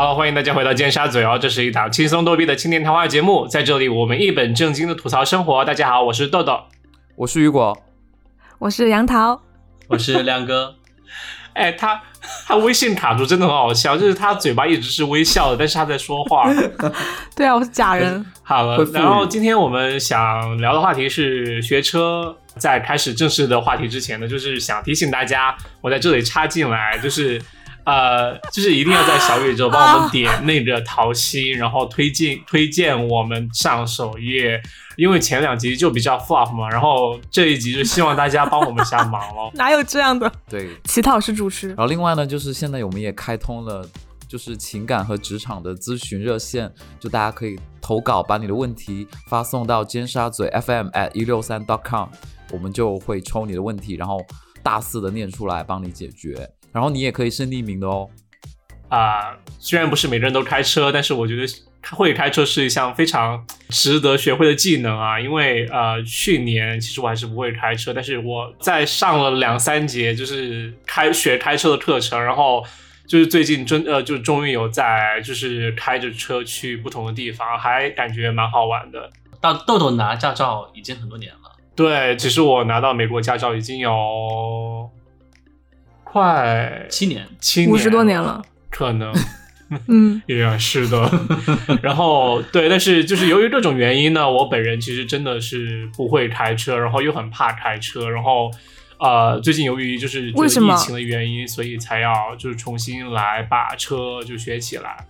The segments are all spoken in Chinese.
好，欢迎大家回到尖沙咀哦，这是一档轻松逗逼的青年谈话节目，在这里我们一本正经的吐槽生活。大家好，我是豆豆，我是雨果，我是杨桃，我是亮哥。哎，他他微信卡住真的很好笑，就是他嘴巴一直是微笑的，但是他在说话。对啊，我是假人。好了，然后今天我们想聊的话题是学车。在开始正式的话题之前呢，就是想提醒大家，我在这里插进来，就是，呃，就是一定要在小宇宙帮我们点那个桃心，然后推荐推荐我们上首页，因为前两集就比较 flop 嘛，然后这一集就希望大家帮我们下忙喽。哪有这样的？对，乞讨是主持。然后另外呢，就是现在我们也开通了，就是情感和职场的咨询热线，就大家可以投稿，把你的问题发送到尖沙咀 FM at 一六三 dot com。我们就会抽你的问题，然后大肆的念出来帮你解决，然后你也可以是匿名的哦。啊，虽然不是每个人都开车，但是我觉得会开车是一项非常值得学会的技能啊。因为呃，去年其实我还是不会开车，但是我在上了两三节就是开学开车的课程，然后就是最近真呃，就终于有在就是开着车去不同的地方，还感觉蛮好玩的。到豆豆拿驾照已经很多年了。对，其实我拿到美国驾照已经有快七年，七五十多年了，可能，嗯，也是的。然后，对，但是就是由于各种原因呢，我本人其实真的是不会开车，然后又很怕开车，然后呃，最近由于就是为什么？疫情的原因，所以才要就是重新来把车就学起来，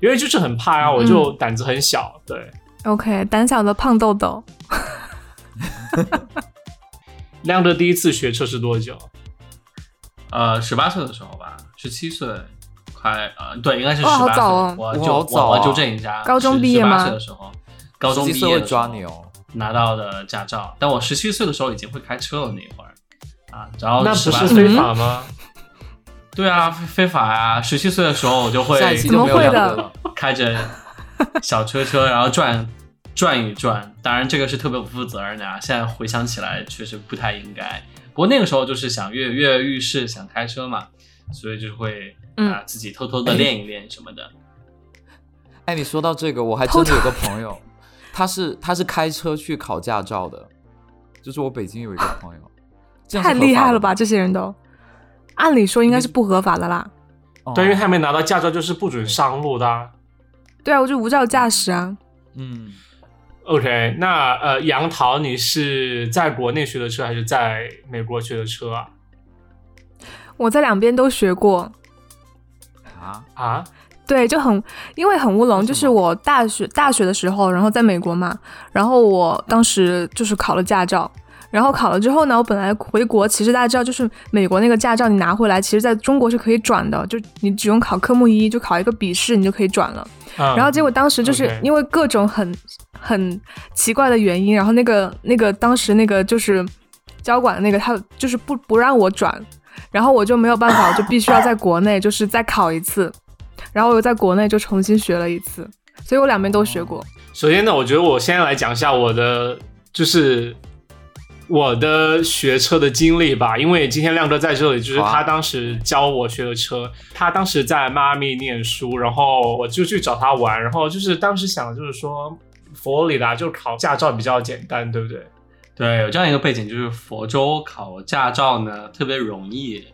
因为就是很怕呀，我就胆子很小，对，OK，胆小的胖豆豆。亮哥第一次学车是多久？呃，十八岁的时候吧，十七岁，快呃，对，应该是十八岁。我就我我纠正一下，高中毕业吗？十八岁的时候，高中毕业抓你哦，拿到的驾照。但我十七岁的时候已经会开车了那会儿啊，然后那不是非法吗？对啊，非法啊！十七岁的时候我就会怎么会的？开着小车车，然后转。转一转，当然这个是特别不负责任的啊！现在回想起来，确实不太应该。不过那个时候就是想跃跃欲试，想开车嘛，所以就会啊自己偷偷的练一练什么的。哎，你说到这个，我还真的有个朋友，他是他是开车去考驾照的，就是我北京有一个朋友，太厉害了吧！这些人都，按理说应该是不合法的啦。对，因为他没拿到驾照，就是不准上路的。对啊，我就无照驾驶啊。嗯。OK，那呃，杨桃，你是在国内学的车还是在美国学的车啊？我在两边都学过。啊啊？对，就很因为很乌龙，就是我大学大学的时候，然后在美国嘛，然后我当时就是考了驾照，然后考了之后呢，我本来回国，其实大家知道，就是美国那个驾照你拿回来，其实在中国是可以转的，就你只用考科目一，就考一个笔试，你就可以转了。然后结果当时就是因为各种很很奇怪的原因，然后那个那个当时那个就是交管的那个他就是不不让我转，然后我就没有办法，我就必须要在国内就是再考一次，然后我又在国内就重新学了一次，所以我两边都学过。首先呢，我觉得我先来讲一下我的就是。我的学车的经历吧，因为今天亮哥在这里，就是他当时教我学的车。他当时在迈阿密念书，然后我就去找他玩。然后就是当时想，就是说佛罗里达就考驾照比较简单，对不对？对，有这样一个背景，就是佛州考驾照呢特别容易，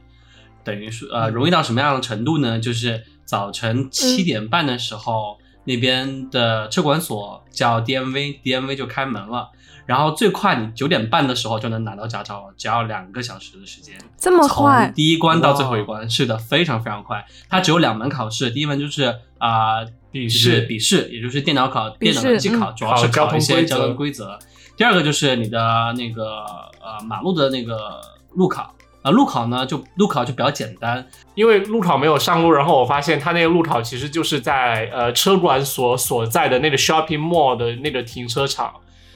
等于说呃容易到什么样的程度呢？就是早晨七点半的时候，那边的车管所叫 DMV，DMV 就开门了。然后最快你九点半的时候就能拿到驾照了，只要两个小时的时间，这么快？从第一关到最后一关，是的，非常非常快。它只有两门考试，第一门就是啊笔试，笔试，也就是电脑考、电脑机考，主要是考一些交通规则。第二个就是你的那个呃马路的那个路考啊，路考呢就路考就比较简单，因为路考没有上路，然后我发现他那个路考其实就是在呃车管所所在的那个 shopping mall 的那个停车场。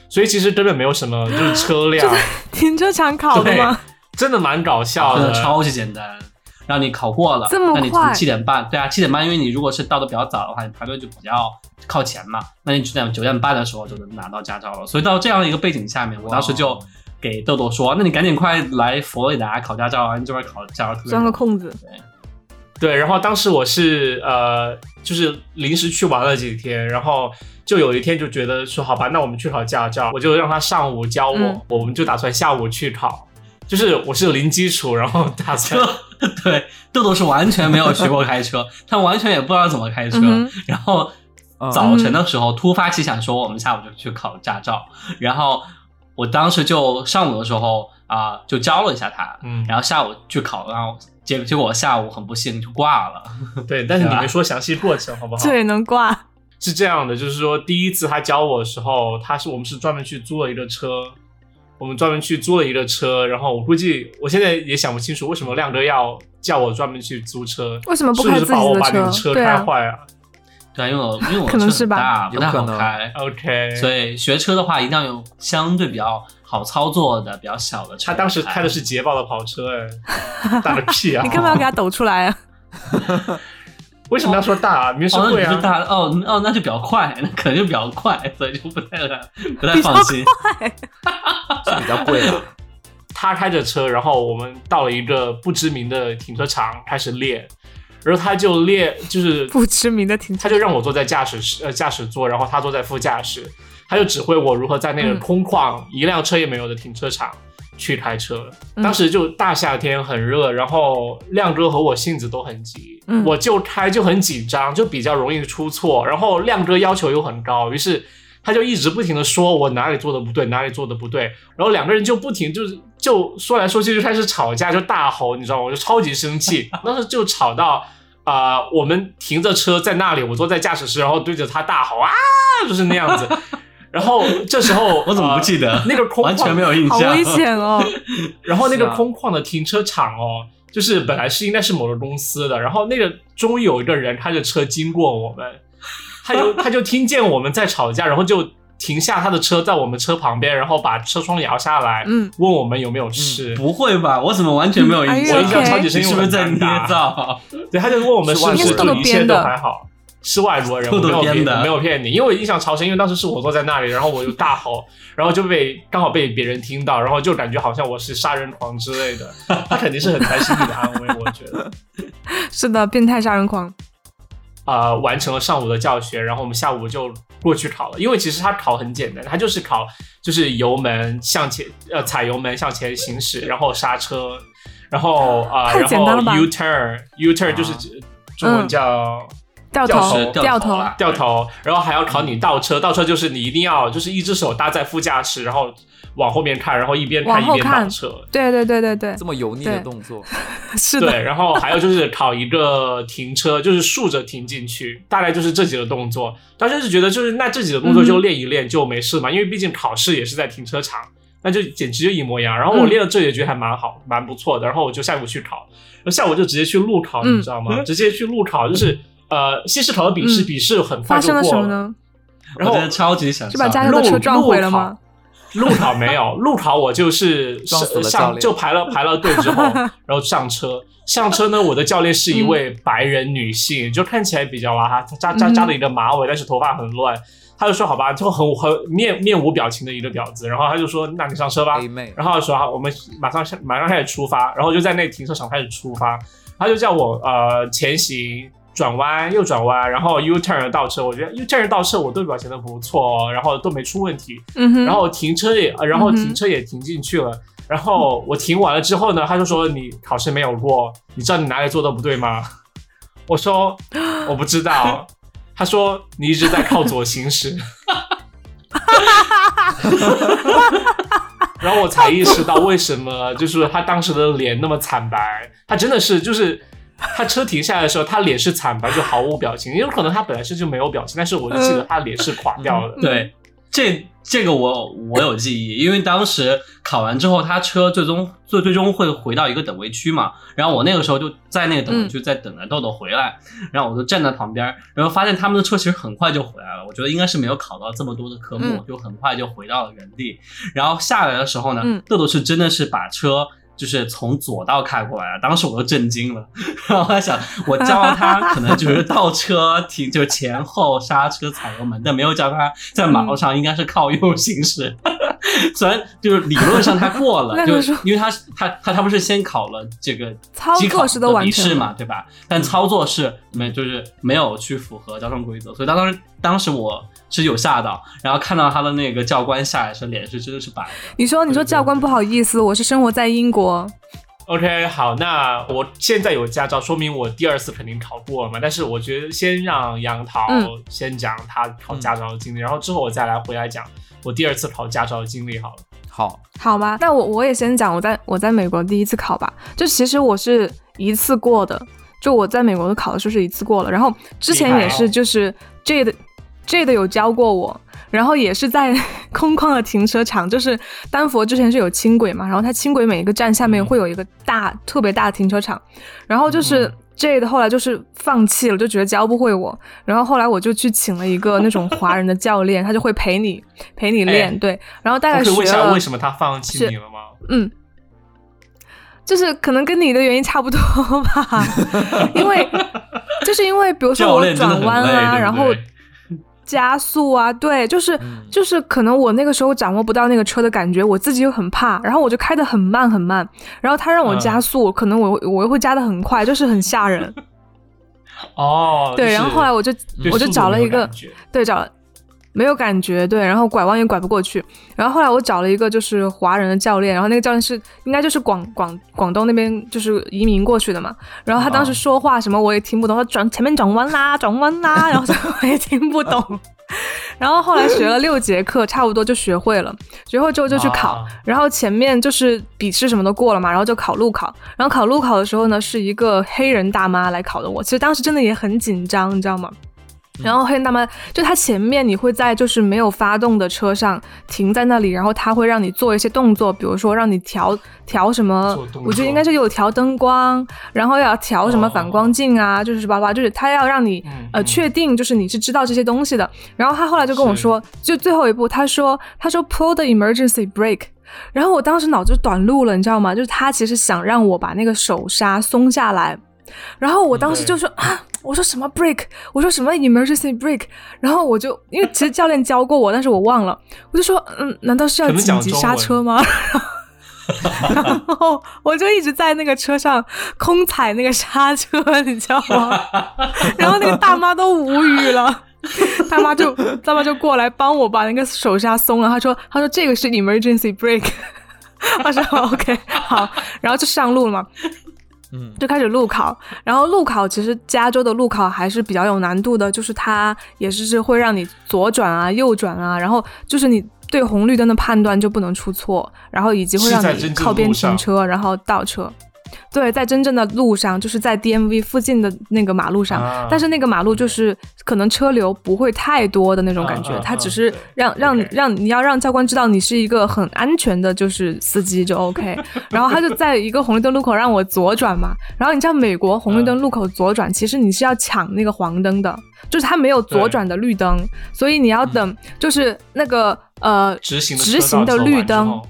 所以其实根本没有什么，就是车辆停车场考的吗？真的蛮搞笑的，超级简单，让你考过了。这么快？七点半，对啊，七点半，因为你如果是到的比较早的话，你排队就比较靠前嘛。那你九点九点半的时候就能拿到驾照了。所以到这样一个背景下面，我当时就给豆豆说：“那你赶紧快来佛罗里达考驾照啊！你这边考驾照特别钻个空子。”对，对，然后当时我是呃，就是临时去玩了几天，然后就有一天就觉得说，好吧，那我们去考驾照，我就让他上午教我，嗯我们就打算下午去考。就是我是零基础，然后打算 对豆豆是完全没有学过开车，他完全也不知道怎么开车。嗯然后嗯早晨的时候突发奇想说，我们下午就去考驾照。然后我当时就上午的时候啊、就教了一下他，嗯，然后下午去考，然后结结果我下午很不幸就挂了。对，但是你没说详细过程，好不好？对能挂？是这样的，就是说第一次他教我的时候，他是我们是专门去租了一个车，我们专门去租了一个车，然后我估计我现在也想不清楚为什么亮哥要叫我专门去租车，为什么不是不是开自己的怕我把你的车开坏啊对啊，因为我因为我车可能是吧很大，不太有可能好开。？OK，所以学车的话，一定要有相对比较好操作的、比较小的车。他当时开的是捷豹的跑车，哎，大个屁啊！你干嘛要给他抖出来啊？为什么要说大啊？明明是哦，是大哦哦，那就比较快，那可能就比较快，所以就不太不太放心。是比较贵的。他开着车，然后我们到了一个不知名的停车场开始练，然后他就练，就是不知名的停车他就让我坐在驾驶室呃驾驶座，然后他坐在副驾驶，他就指挥我如何在那个嗯空旷、一辆车也没有的停车场去开车。嗯当时就大夏天很热，然后亮哥和我性子都很急，嗯我就开就很紧张，就比较容易出错。然后亮哥要求又很高，于是他就一直不停的说我哪里做的不对，哪里做的不对，然后两个人就不停就是就说来说去就开始吵架，就大吼，你知道吗？我就超级生气，当时就吵到。啊、我们停着车在那里，我坐在驾驶室，然后对着他大吼啊，就是那样子。然后这时候 我怎么不记得？呃那个空旷完全没有印象。好危险哦！然后那个空旷的停车场哦，就是本来是应该是某个公司的，然后那个终于有一个人开着车经过我们，他就 他就听见我们在吵架，然后就停下他的车在我们车旁边，然后把车窗摇下来，嗯，问我们有没有事。不会吧？我怎么完全没有印嗯象？我印象超级深是不是在捏造？对，他就问我们是不是一切都还好。是外国人，我没有骗，偷编的。我没有骗你，因为我印象超深，因为当时是我坐在那里，然后我就大吼，然后就被刚好被别人听到，然后就感觉好像我是杀人狂之类的，他肯定是很担心你的安危，我觉得。是的，变态杀人狂。呃，完成了上午的教学，然后我们下午就过去考了。因为其实它考很简单，它就是考就是油门向前，呃，踩油门向前行驶，然后刹车，然后啊、呃，然后 U turn U turn 就是、啊。中文叫掉掉头头，掉头，掉头，然后还要考你倒车，倒车就是你一定要就是一只手搭在副驾驶，然后往后面看，然后一边看一边倒车。对对对对对这，么油腻的动作，是的，对，然后还有就是考一个停车，就是竖着停进去，大概就是这几个动作。当时是觉得就是那这几个动作就练一练就没事嘛，因为毕竟考试也是在停车场，那就简直就一模一样。然后我嗯练了这也觉得还蛮好，蛮不错的。然后我就下午去考，然后下午就直接去路考，嗯你知道吗？直接去路考，就是呃，西试考的笔试，嗯笔试很快发生了就过什么呢？然后我真的超级想是把笑家里的车撞毁了吗？路考没有，路考我就是上就排了排了队之后，然后上车。上车呢，我的教练是一位白人女性，就看起来比较娃哈，扎扎扎了一个马尾，但是头发很乱。他就说好吧，就很很面面无表情的一个婊子，然后他就说那你上车吧，然后说好，我们马上马上开始出发，然后就在那停车场开始出发，他就叫我呃前行。转弯右转弯，然后 U turn 倒车，我觉得 U turn 倒车我都表现的不错哦，然后都没出问题。嗯哼，然后停车也，呃然后停车也停进去了。然后我停完了之后呢，他就说你考试没有过，你知道你哪里做的不对吗？我说我不知道。他说你一直在靠左行驶。然后我才意识到为什么就是他当时的脸那么惨白，他真的是就是他车停下来的时候，他脸是惨白，就毫无表情。也有可能他本来是就没有表情，但是我就记得他脸是垮掉的。对，这这个我我有记忆，因为当时考完之后，他车最终最最终会回到一个等位区嘛，然后我那个时候就在那个等位区在等着豆豆回来，然后我就站在旁边，然后发现他们的车其实很快就回来了，我觉得应该是没有考到这么多的科目，嗯就很快就回到了原地，然后下来的时候呢，嗯豆豆是真的是把车。就是从左道开过来了，当时我都震惊了，然后我在想，我教他 可能就是倒车停，就是前后刹车踩油门，但没有教他在马路上应该是靠右行驶。虽然就是理论上他过了，就因为他他他他不是先考了这个操机考作是都的完成了笔试嘛，对吧？但操作是没就是没有去符合交通规则，所以当时当时我是有吓到，然后看到他的那个教官下来时，脸是真的是白的。你说，你说教官不好意思，我是生活在英国，OK，好，那我现在有驾照，说明我第二次肯定考过了嘛。但是我觉得先让杨桃嗯先讲他考驾照的经历，然后之后我再来回来讲我第二次考驾照的经历好了。好，好吗？那我我也先讲我在我在美国第一次考吧，就其实我是一次过的，就我在美国的考的时候是一次过了，然后之前也是就是这的 J 的有教过我，然后也是在 空旷的停车场，就是丹佛之前是有轻轨嘛，然后它轻轨每一个站下面嗯会有一个大、特别大的停车场，然后就是。J 的后来就是放弃了，就觉得教不会我，然后后来我就去请了一个那种华人的教练，他就会陪你 陪你练，哎对，然后大概我可学了问一下为什么他放弃你了吗？嗯，就是可能跟你的原因差不多吧，因为就是因为比如说我转弯啊，然后对加速啊，对，就是、嗯。就是可能我那个时候掌握不到那个车的感觉，我自己又很怕，然后我就开的很慢很慢，然后他让我加嗯速，可能我我又会加的很快，就是很吓人。哦，对，然后后来我就我就找了一个对，找了没有感觉，对，然后拐弯也拐不过去。然后后来我找了一个就是华人的教练，然后那个教练是应该就是广广广东那边就是移民过去的嘛。然后他当时哦说话什么我也听不懂，他转前面转弯啦，转弯啦，然后我也听不懂。然后后来学了六节课，差不多就学会了。学会之后就去考，啊然后前面就是笔试什么都过了嘛，然后就考路考。然后考路考的时候呢，是一个黑人大妈来考的我，其实当时真的也很紧张，你知道吗？然后黑人大妈就她前面你会在就是没有发动的车上停在那里，然后她会让你做一些动作，比如说让你调调什么，我觉得应该是有调灯光，然后要调什么反光镜啊，就是巴拉巴拉，就是她要让你嗯呃嗯确定就是你是知道这些东西的。然后他后来就跟我说，就最后一步，他说他说 pull the emergency brake。然后我当时脑子短路了，你知道吗？就是他其实想让我把那个手刹松下来，然后我当时就说啊，我说什么 break，我说什么 emergency break，然后我就因为其实教练教过我，但是我忘了，我就说嗯，难道是要紧急刹车吗？然后我就一直在那个车上空踩那个刹车，你知道吗？然后那个大妈都无语了。大妈就大妈就过来帮我把那个手刹松了。她说：“她说这个是 emergency brake。”我说 OK 好，然后就上路了嘛。嗯，就开始路考，然后路考其实加州的路考还是比较有难度的，就是它也是是会让你左转啊、右转啊，然后就是你对红绿灯的判断就不能出错，然后以及会让你靠边停车，然后倒车。对，在真正的路上，就是在 DMV 附近的那个马路上，啊。但是那个马路就是可能车流不会太多的那种感觉，它只是对让让让你要让教官知道你是一个很安全的，就是司机就 OK。然后他就在一个红绿灯路口让我左转嘛，然后你知道美国红绿灯路口左转，其实你是要抢那个黄灯的，就是它没有左转的绿灯，所以你要等就是那个呃直行的直行的绿灯后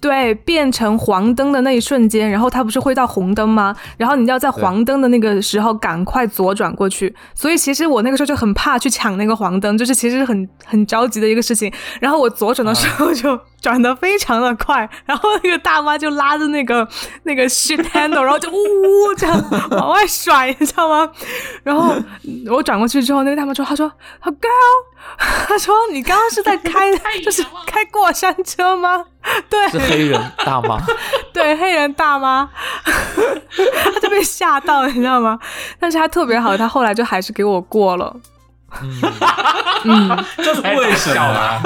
对，变成黄灯的那一瞬间，然后它不是会到红灯吗？然后你要在黄灯的那个时候赶快左转过去。所以其实我那个时候就很怕去抢那个黄灯，就是其实很很着急的一个事情。然后我左转的时候就转的非常的快，然后那个大妈就拉着那个那个 shit handle，然后就呜呜这样 往外甩，你知道吗？然后我转过去之后，那个大妈说：“她说，好 girl，她说你刚刚是在开 就是开过山车吗？”对，是黑人大妈，对黑人大妈，她就被吓到，你知道吗？但是她特别好，她后来就还是给我过了。嗯，嗯，这是为什么啊？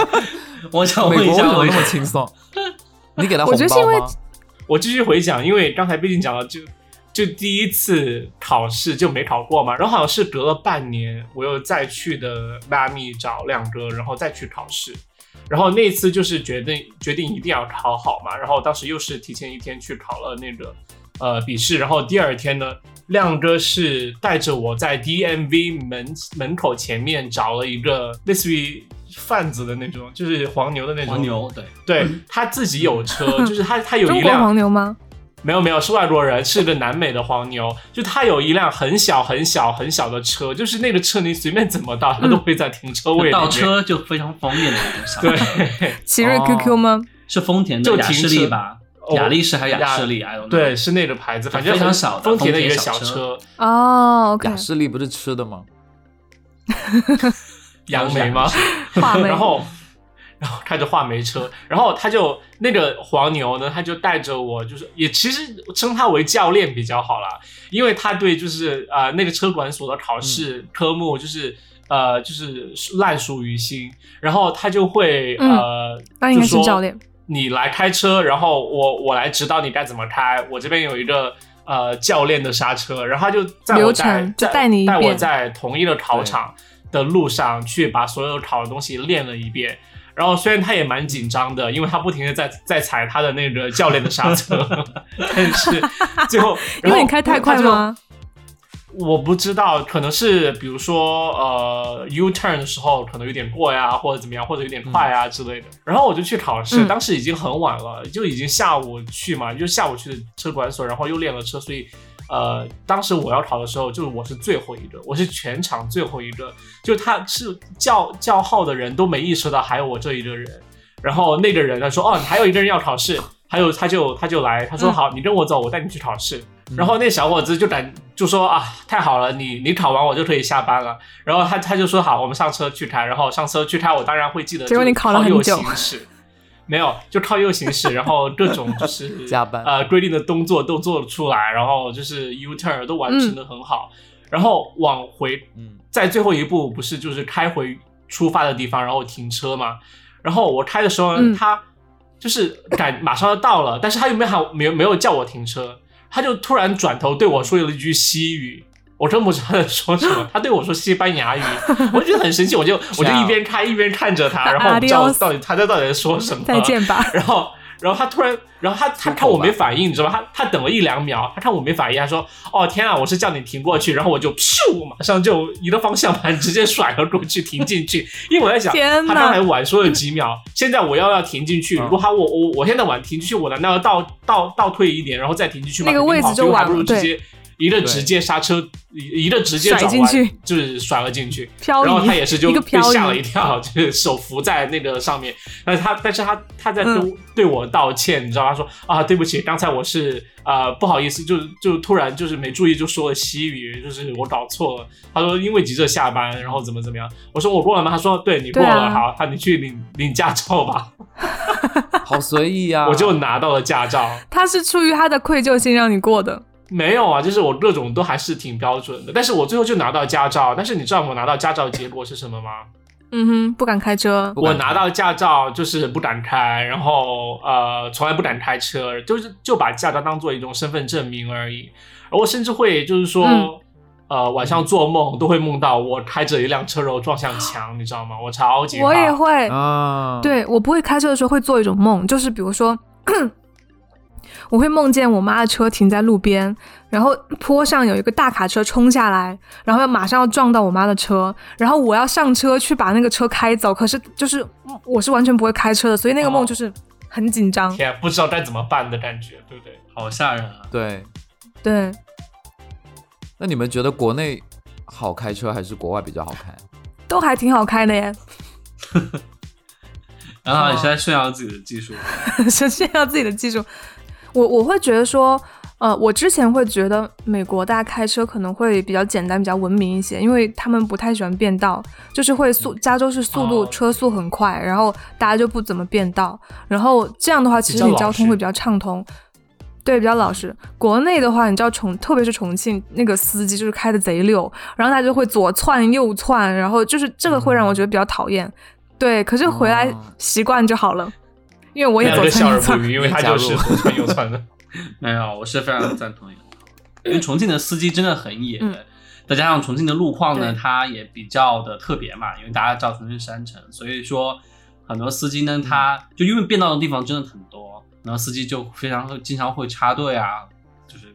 我想问一下，国为什么那么？轻松？你给他红我觉得是因为包吗？我继续回讲，因为刚才毕竟讲了，就就第一次考试就没考过嘛，然后好像是隔了半年，我又再去的迈阿密找亮哥，然后再去考试，然后那次就是决定决定一定要考好嘛，然后当时又是提前一天去考了那个呃笔试，然后第二天呢，亮哥是带着我在 DMV 门门口前面找了一个类似于贩子的那种，就是黄牛的那种黄牛对，对他自己有车，就是他他有一辆黄牛吗？没有没有是外国人，是个南美的黄牛，就他有一辆很小很小很小的车，就是那个车你随便怎么倒，他都会在停车位。倒车就非常方便的那种小车，对奇瑞哦 QQ 吗？是丰田的雅就停车士利吧？哦雅力士还是雅雅士利？I don't know 对，是那个牌子，反正很非常小的丰田的一个小车车，哦雅士利不是吃的吗？杨梅吗？画眉然后，然后开着画眉车，然后他就那个黄牛呢，他就带着我，就是也其实称他为教练比较好啦，因为他对就是呃那个车管所的考试科目就是。呃，就是烂熟于心，然后他就会、嗯呃，那应该就是说教练。你来开车，然后我我来指导你该怎么开。我这边有一个呃教练的刹车，然后他就在我流在在带你带我在同一个考场的路上去把所有考的东西练了一遍。然后虽然他也蛮紧张的，因为他不停的在在踩他的那个教练的刹车，但是最后 因为你开太快？吗？我不知道，可能是比如说呃 U turn 的时候可能有点过呀，或者怎么样，或者有点快啊之类的。然后我就去考试，嗯当时已经很晚了，就已经下午去嘛，就下午去的车管所，然后又练了车，所以呃，当时我要考的时候，就是我是最后一个，我是全场最后一个，就他是叫叫号的人都没意识到还有我这一个人。然后那个人他说：“哦，还有一个人要考试。”还有他就他就来，他说：“嗯好，你跟我走，我带你去考试。”然后那小伙子就感就说啊，太好了，你你考完我就可以下班了。然后他他就说好，我们上车去开。然后上车去开，我当然会记得。结果你考了很右久行驶，没有，就靠右行驶，然后各种就是 加班呃规定的动作都做了出来，然后就是 U turn 都完成的很好。然后往回嗯，在最后一步不是就是开回出发的地方，然后停车嘛。然后我开的时候他就是赶马上要到了，但是他又没喊没有没有叫我停车，他就突然转头对我说了一句西语。我真不知道他在说什么，他对我说西班牙语，我就觉得很生气，我就 我就一边开一边看着他，然后我不知道 Adios 到底他在到底在说什么。再见吧。然后，然后他突然，然后他他看我没反应，你知道吗？他他等了一两秒，他看我没反应，他说：“哦天啊，我是叫你停过去。”然后我就咻，马上就一个方向盘直接甩了过去，停进去。因为我在想，天他刚才晚说了几秒，现在我要要停进去，嗯如果他我我我现在晚停进去，我难道要倒倒倒退一点，然后再停进去吗？我还晚了不如直接一个直接刹车，一一个直接甩转弯进去，就是甩了进去。漂，然后他也是就被吓了一移，跳，就是手扶在那个上面。但是他，但是他他在对、嗯对我道歉，你知道，他说啊，对不起，刚才我是呃不好意思，就就突然就是没注意就说了西语，就是我搞错了。他说因为急着下班，然后怎么怎么样。我说我过了吗？他说对你过了，啊好，他你去领领驾照吧。好随意啊、我就拿到了驾照。他是出于他的愧疚心让你过的。没有啊，就是我各种都还是挺标准的，但是我最后就拿到驾照。但是你知道我拿到驾照的结果是什么吗？嗯哼，不敢开车。我拿到驾照就是不敢开，然后呃从来不敢开车，就是就把驾照当做一种身份证明而已。而我甚至会就是说，嗯呃晚上做梦都会梦到我开着一辆车然后撞向墙，你知道吗？我超级怕我也会，啊，，对我不会开车的时候会做一种梦，就是比如说，我会梦见我妈的车停在路边，然后坡上有一个大卡车冲下来，然后要马上要撞到我妈的车，然后我要上车去把那个车开走，可是就是我是完全不会开车的，所以那个哦梦就是很紧张。天，不知道该怎么办的感觉，对不对？好吓人啊！对。对，那你们觉得国内好开车还是国外比较好开？都还挺好开的耶，然后你是在炫耀自己的技术，是 炫耀自己的技术。我我会觉得说，呃，我之前会觉得美国大家开车可能会比较简单、比较文明一些，因为他们不太喜欢变道，就是会速，加州是速度、哦车速很快，然后大家就不怎么变道，然后这样的话，其实你交通会比较畅通。对，比较老实。国内的话，你知道重，特别是重庆那个司机就是开的贼溜，然后他就会左窜右窜，然后就是这个会让我觉得比较讨厌。对，可是回来哦习惯就好了，因为我也笑。而不语，因为他就是左窜右窜的。没有，我是非常赞同你的，因为重庆的司机真的很野，嗯再加上重庆的路况呢，它也比较的特别嘛，因为大家知道重庆是山城，所以说很多司机呢，他就因为变道的地方真的很多，然后司机就非常会经常会插队啊，就是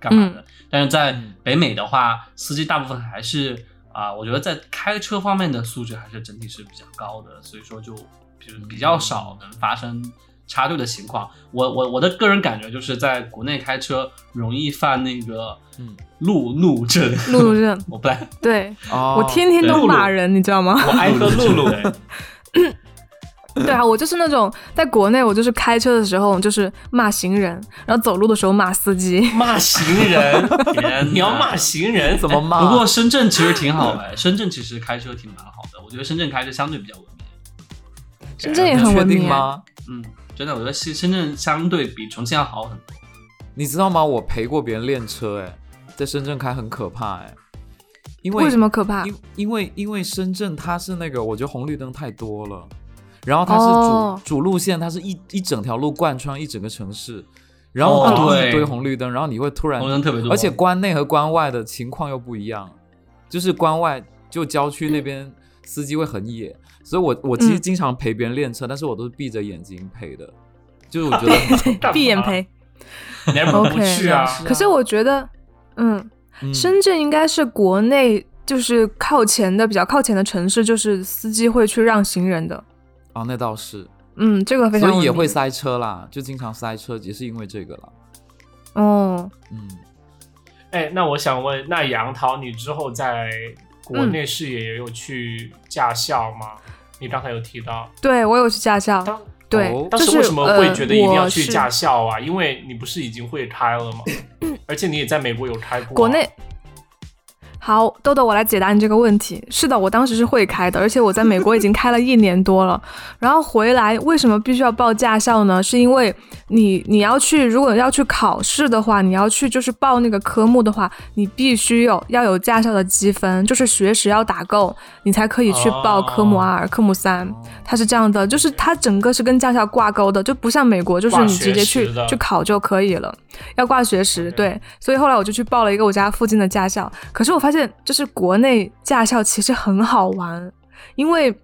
干嘛的。但是在嗯北美的话，司机大部分还是啊、我觉得在开车方面的素质还是整体是比较高的，所以说就就是比较少能发生插队的情况。我我我的个人感觉就是在国内开车容易犯那个嗯路怒症，路怒症，我不太对哦，我天天都骂人，你知道吗？我爱喝露露。对对啊，我就是那种在国内，我就是开车的时候就是骂行人，然后走路的时候骂司机。骂行人，你要骂行人怎么骂？不过深圳其实挺好哎，深圳其实开车挺蛮好的，我觉得深圳开车相对比较文明。深圳也很文明定吗？嗯，真的，我觉得深深圳相对比重庆要好很多。你知道吗？我陪过别人练车，哎，在深圳开很可怕，哎，因为为什么可怕？因因为因为深圳它是那个，我觉得红绿灯太多了，然后它是主、哦主路线，它是一一整条路贯穿一整个城市，然后哦就一堆红绿灯，然后你会突然红灯特别多而且关内和关外的情况又不一样，就是关外就郊区那边司机会很野，所以我我其实嗯经常陪别人练车，但是我都是闭着眼睛陪的，就是我觉得 闭眼陪。你不 OK 去啊？是啊可是我觉得，嗯，嗯深圳应该是国内就是靠前的比较靠前的城市，就是司机会去让行人的。哦，那倒是，嗯，这个非常所以也会塞车啦，就经常塞车，也是因为这个啦。哦。嗯，哎，那我想问，那杨桃，你之后在国内视野也有去驾校吗？你刚才有提到，对我有去驾校，当对哦，当就是时为什么会觉得一定要去驾校啊？因为你不是已经会开了吗？而且你也在美国有开过啊、国内。好，豆豆，我来解答你这个问题。是的，我当时是会开的，而且我在美国已经开了一年多了。然后回来，为什么必须要报驾校呢？是因为你你要去，如果要去考试的话，你要去就是报那个科目的话，你必须有要有驾校的积分，就是学时要打够，你才可以去报科目二、科目三。哦它是这样的，就是它整个是跟驾校挂钩的，就不像美国，就是你直接去去考就可以了，要挂学时。对，所以后来我就去报了一个我家附近的驾校。可是我发现，就是国内驾校其实很好玩，因为。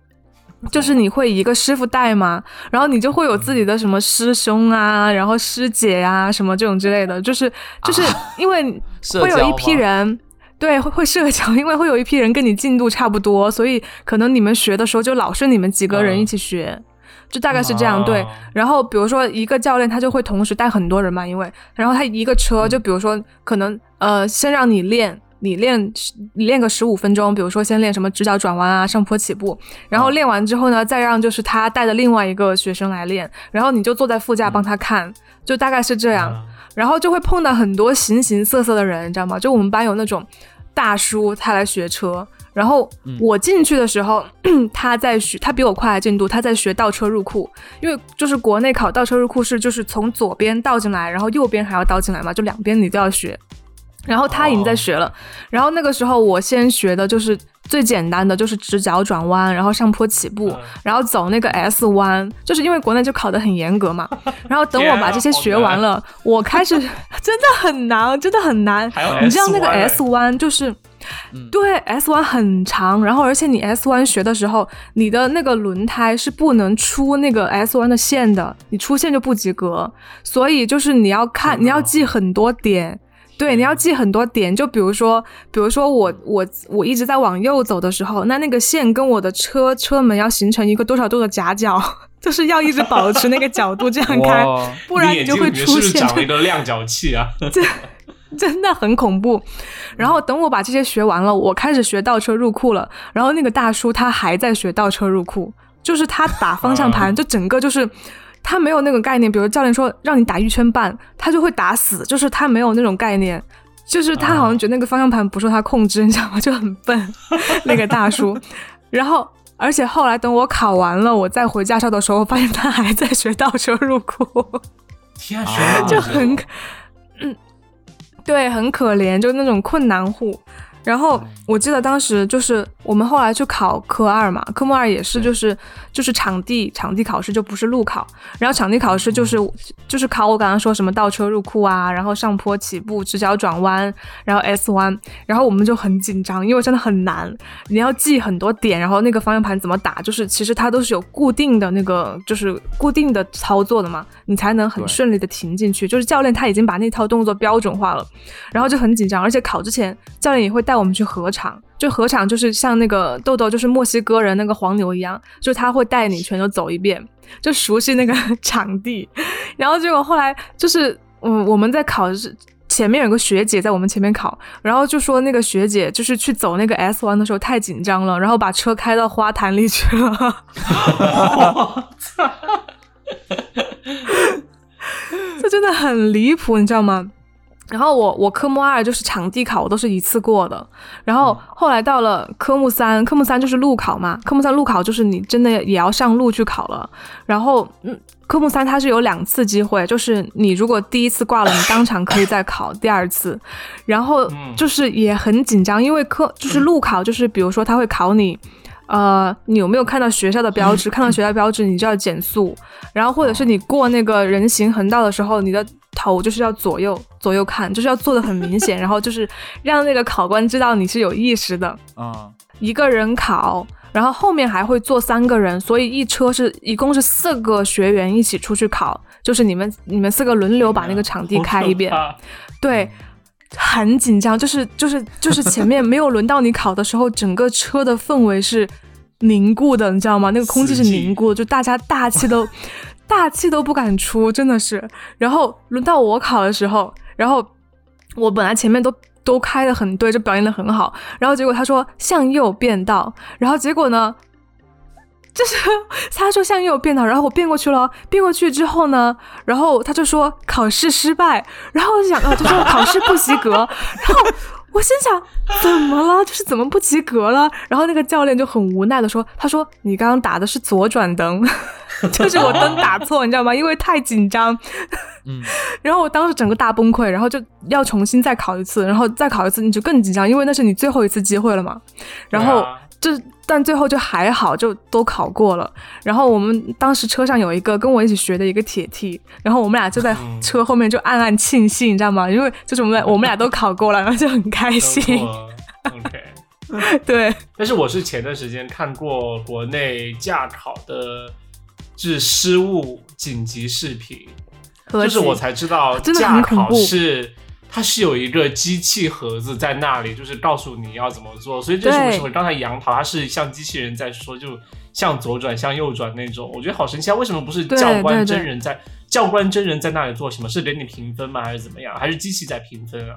就是你会一个师傅带嘛，然后你就会有自己的什么师兄啊，然后师姐啊，什么这种之类的，就是就是因为会有一批人，对，会会社交，因为会有一批人跟你进度差不多，所以可能你们学的时候就老是你们几个人嗯。一起学，就大概是这样。对哦，然后比如说一个教练他就会同时带很多人嘛，因为然后他一个车嗯。就比如说可能呃先让你练。你练你练个十五分钟，比如说先练什么直角转弯啊、上坡起步，然哦后练完之后呢，再让就是他带的另外一个学生来练，然后你就坐在副驾帮他看，就大概是这样。嗯然后就会碰到很多形形色色的人，你知道吗？就我们班有那种大叔，他来学车，然后我进去的时候，他在学，他比我快进度，他在学倒车入库，因为就是国内考倒车入库是就是从左边倒进来，然后右边还要倒进来嘛，就两边你都要学。然后他已经在学了，然后那个时候我先学的就是最简单的，就是直角转弯，然后上坡起步，嗯然后走那个 S 弯，就是因为国内就考得很严格嘛。然后等我把这些学完了，我开始 真的很难，真的很难。你知道那个 S 弯就是。嗯对，S 弯很长，然后而且你 S 弯学的时候，你的那个轮胎是不能出那个 S 弯的线的，你出线就不及格。所以就是你要看，你要记很多点，对，你要记很多点。就比如说，比如说我我我一直在往右走的时候，那那个线跟我的车车门要形成一个多少度的夹角，就是要一直保持那个角度这样开，不然你就会出现长了一个量角器啊？真的很恐怖。然后等我把这些学完了，我开始学倒车入库了。然后那个大叔他还在学倒车入库，就是他打方向盘，就整个就是。他没有那个概念，比如教练说让你打一圈半，他就会打死，就是他没有那种概念，就是他好像觉得那个方向盘不受他控制，你知道吗？就很笨，那个大叔。然后，而且后来等我考完了，我再回驾校的时候，发现他还在学倒车入库。天啊，就很可，嗯，对，很可怜，就那种困难户。然后我记得当时就是我们后来去考科二嘛，科目二也是就是就是场地场地考试，就不是路考。然后场地考试就是就是考我刚刚说什么倒车入库啊，然后上坡起步、直角转弯，然后 S 弯，然后我们就很紧张，因为真的很难，你要记很多点，然后那个方向盘怎么打，就是其实它都是有固定的那个就是固定的操作的嘛，你才能很顺利的停进去。就是教练他已经把那套动作标准化了，然后就很紧张，而且考之前教练也会带我们去合场，就合场就是像那个豆豆就是墨西哥人那个黄牛一样，就他会带你全都走一遍，就熟悉那个场地。然后结果后来就是嗯我们在考试。前面有个学姐在我们前面考，然后就说那个学姐就是去走那个 S 弯的时候太紧张了，然后把车开到花坛里去了。这真的很离谱，你知道吗？然后我我科目二就是场地考，我都是一次过的。然后后来到了科目三，科目三就是路考嘛。科目三路考就是你真的也要上路去考了。然后嗯，科目三它是有两次机会，就是你如果第一次挂了，你当场可以再考第二次。然后就是也很紧张，因为科就是路考，就是比如说他会考你。呃，你有没有看到学校的标志？看到学校标志，你就要减速。然后或者是你过那个人行横道的时候，你的头就是要左右左右看，就是要做的很明显。然后就是让那个考官知道你是有意识的。啊，一个人考，然后后面还会坐三个人，所以一车是一共是四个学员一起出去考，就是你们你们四个轮流把那个场地开一遍。对，很紧张，就是就是就是前面没有轮到你考的时候，整个车的氛围是。凝固的，你知道吗？那个空气是凝固的，就大家大气都 大气都不敢出，真的是。然后轮到我考的时候，然后我本来前面都都开的很对，就表现的很好。然后结果他说向右变道，然后结果呢，就是他说向右变道，然后我变过去了，变过去之后呢，然后他就说考试失败，然后我就想啊，就说考试不及格，然后。我心想，怎么了？就是怎么不及格了？然后那个教练就很无奈的说：“他说你刚刚打的是左转灯，就是我灯打错，你知道吗？因为太紧张。嗯，然后我当时整个大崩溃，然后就要重新再考一次，然后再考一次你就更紧张，因为那是你最后一次机会了嘛。然后。就但最后就还好，就都考过了。然后我们当时车上有一个跟我一起学的一个铁 T，然后我们俩就在车后面就暗暗庆幸，你知道吗？因为就是我们我们俩都考过了，然后就很开心。OK，对。但是我是前段时间看过国内驾考的，是失误紧急视频，就是我才知道驾考是。它是有一个机器盒子在那里，就是告诉你要怎么做，所以这是为什么刚才杨桃他是像机器人在说，就向左转、向右转那种，我觉得好神奇啊！为什么不是教官真人在教官真人在那里做什么？是给你评分吗？还是怎么样？还是机器在评分啊？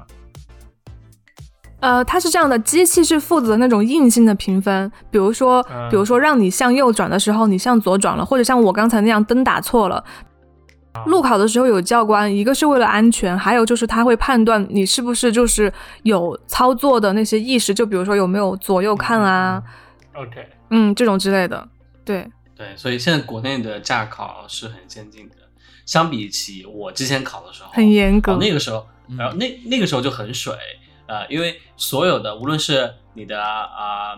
呃，它是这样的，机器是负责那种硬性的评分，比如说，比如说让你向右转的时候，你向左转了，或者像我刚才那样灯打错了。路考的时候有教官，一个是为了安全，还有就是他会判断你是不是就是有操作的那些意识，就比如说有没有左右看啊，OK，嗯，这种之类的，对。对，所以现在国内的驾考是很先进的，相比起我之前考的时候，很严格，那个时候，然后那那个时候就很水，呃，因为所有的无论是你的啊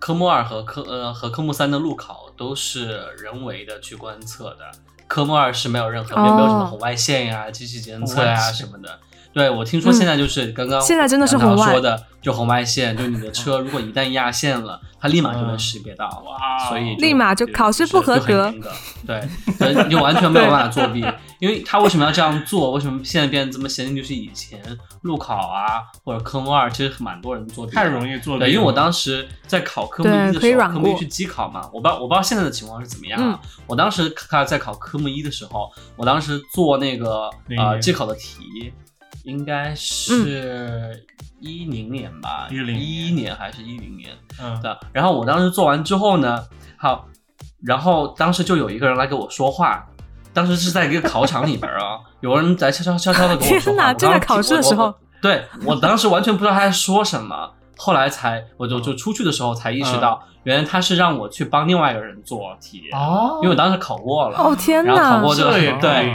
科目二和科呃和科目三的路考都是人为的去观测的。科目二是没有任何，没有没有什么红外线呀、机器监测呀什么的。对我听说现在就是刚刚现在真的是红外说的，就红外线，就你的车如果一旦压线了，它立马就能识别到，哇，所以立马就考试不合格。对，你完全没有办法作弊，因为他为什么要这样做？为什么现在变得这么先进？就是以前路考啊或者科目二，其实蛮多人作弊，太容易作弊。对，因为我当时在考科目一的时候，科目一去机考嘛，我不知道我不知道现在的情况是怎么样啊。我当时在考科目一的时候，我当时做那个呃机考的题。应该是一零年吧，一零一一年还是一零年？嗯的。然后我当时做完之后呢，好，然后当时就有一个人来跟我说话，当时是在一个考场里边啊，有人在悄悄悄悄的跟我说话。就在考试的时候。对我当时完全不知道他在说什么，后来才我就就出去的时候才意识到，原来他是让我去帮另外一个人做题哦，因为我当时考过了。哦天哪！然后考过这个对。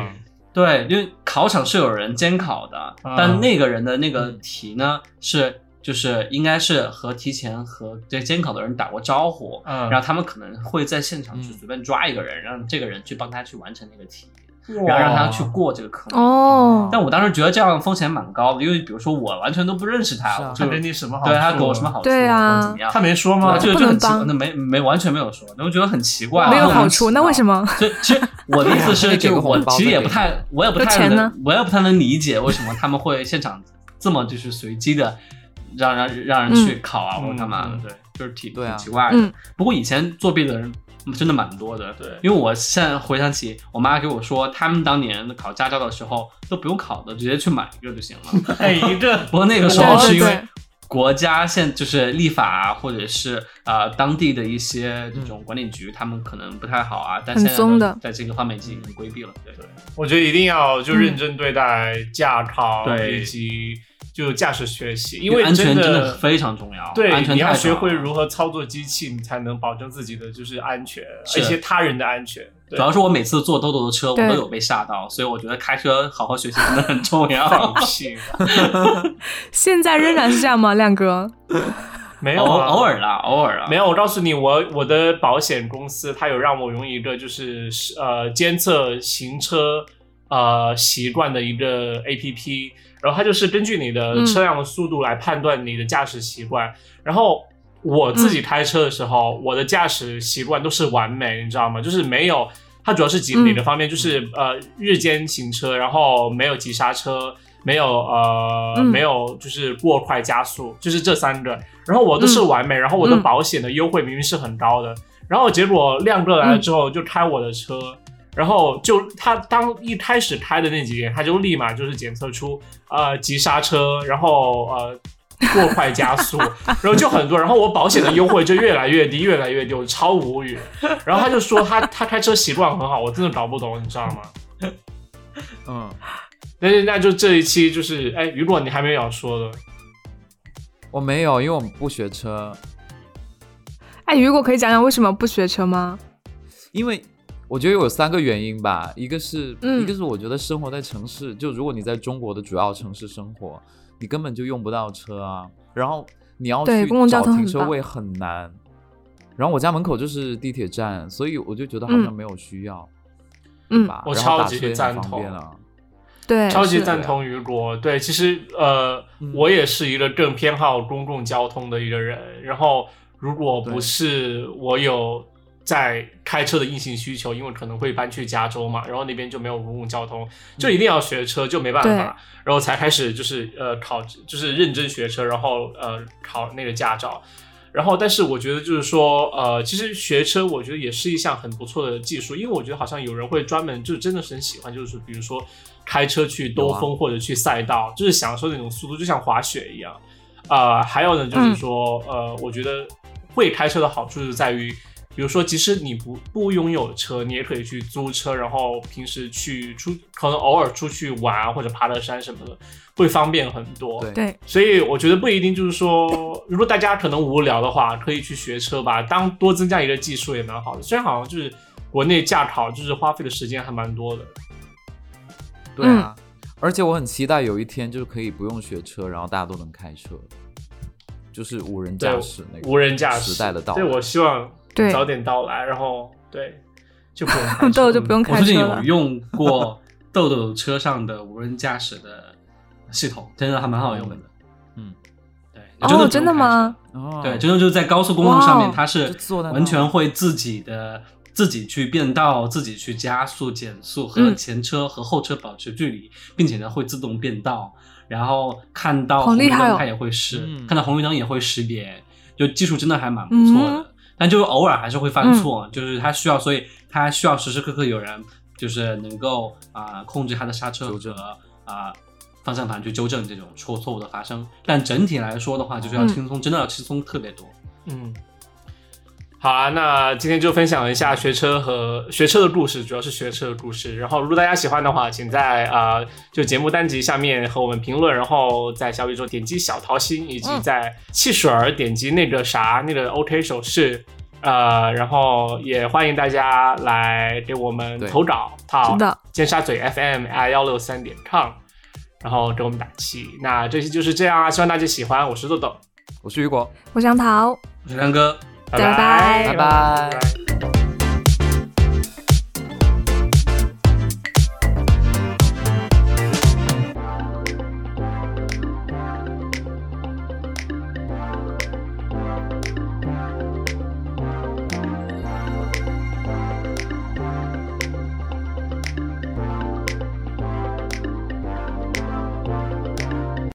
对，因为考场是有人监考的，但那个人的那个题呢，是就是应该是和提前和这监考的人打过招呼，然后他们可能会在现场去随便抓一个人，让这个人去帮他去完成那个题。然后让他去过这个科目哦，但我当时觉得这样风险蛮高的，因为比如说我完全都不认识他，他给你什么好处？对他给我什么好处？对啊，怎么样？他没说吗？就就很奇怪，那没没完全没有说，那我觉得很奇怪，没有好处，那为什么？所以其实 我的意思是，就我其实也不太，我也不太能，我也不太能理解为什么他们会现场这么就是随机的。让让让人去考啊，嗯或者干嘛的，嗯对，就是挺挺奇怪的。嗯。不过以前作弊的人真的蛮多的，对。因为我现在回想起我妈给我说，他们当年考驾照的时候都不用考的，直接去买一个就行了。哎，这不过那个时候是因为对国家现就是立法啊，或者是呃当地的一些这种管理局，他们可能不太好啊，但很现在松的在这个方面已经规避了。对，我觉得一定要就认真对待驾考以及就驾驶学习，因为安全真真的非常重要，对，安全你要学会如何操作机器，你才能保证自己的就是安全，是一些他人的安全。对主要是我每次坐豆豆的车，我都有被吓到，所以我觉得开车好好学习真的很重放要。屁，现在仍然是这样吗，亮哥？没有啊偶尔啦，偶尔啦，没有，我告诉你，我我的保险公司它有让我用一个就是呃监测行车呃习惯的一个 A P P，然后它就是根据你的嗯车辆的速度来判断你的驾驶习惯。然后我自己开车的时候，我的驾驶习惯都是完美，你知道吗？就是没有，它主要是几嗯哪个方面？就是呃日间行车，然后没有急刹车。没有呃，嗯没有就是过快加速，就是这三个。然后我都是完美，然后我的嗯保险的优惠明明是很高的，然后结果亮哥来了之后就开我的车，然后就他当一开始开的那几天，他就立马就是检测出呃急刹车，然后呃过快加速，然后就很多，然后我保险的优惠就越来越低，越来越低，我超无语。然后他就说他他开车习惯很好，我真的搞不懂，你知道吗？嗯，但是那就这一期就是，哎，雨果你还没有要说的，我没有，因为我们不学车，哎，雨果可以讲讲为什么不学车吗？因为我觉得有三个原因吧，一个是，嗯一个是我觉得生活在城市，就如果你在中国的主要城市生活，你根本就用不到车啊，然后你要去找停车位很难，然后我家门口就是地铁站，所以我就觉得好像嗯。没有需要，嗯，我？超级赞同对，超级赞同雨果。对，其实呃，嗯。我也是一个更偏好公共交通的一个人。然后，如果不是我有在开车的硬性需求，因为可能会搬去加州嘛，然后那边就没有公共交通，就一定要学车，就没办对法。然后才开始就是呃考，就是认真学车，然后呃考那个驾照。然后，但是我觉得就是说，呃，其实学车我觉得也是一项很不错的技术，因为我觉得好像有人会专门就真的是很喜欢，就是比如说开车去兜风或者去赛道，就是享受那种速度，就像滑雪一样。呃，还有呢，就是说，呃，我觉得会开车的好处是在于，比如说，即使你不不拥有车，你也可以去租车，然后平时去出，可能偶尔出去玩啊，或者爬个山什么的，会方便很多。对对，所以我觉得不一定就是说，如果大家可能无聊的话，可以去学车吧，当多增加一个技术也蛮好的。虽然好像就是国内驾考就是花费的时间还蛮多的。对啊，而且我很期待有一天就是可以不用学车，然后大家都能开车，就是无人驾驶那个无人驾驶时代的到对，来。我希望对。早点到来，然后对 就不用开车豆就不用我最近有。用过豆豆车上的无人驾驶的系统，真的还蛮好用的。嗯，对，哦真的真的吗？哦，对，真的就是在高速公路上面，它是完全会自己的自己去变道、自己去加速、减速，和嗯。前车和后车保持距离，并且呢会自动变道，然后看到红绿灯它也会识，嗯。看到红绿灯也会识别，就技术真的还蛮不错的。嗯但就是偶尔还是会犯错，就是他需要，所以他需要时时刻刻有人就是能够啊、控制他的刹车或者啊、方向盘去纠正这种错错误的发生。但整体来说的话，就是要嗯轻松，真的要轻松特别多。嗯，好啊，那今天就分享一下学车和学车的故事，主要是学车的故事。然后，如果大家喜欢的话，请在啊、呃就节目单集下面和我们评论，然后在小宇宙点击小桃心，以及嗯在汽水儿点击那个啥那个 OK 手势。呃，然后也欢迎大家来给我们投稿好尖沙咀 FM i 幺六三点 com，然后给我们打气。那这期就是这样啊，希望大家喜欢。我是豆豆，我是雨果。我是杨桃。我是亮哥。拜拜拜拜。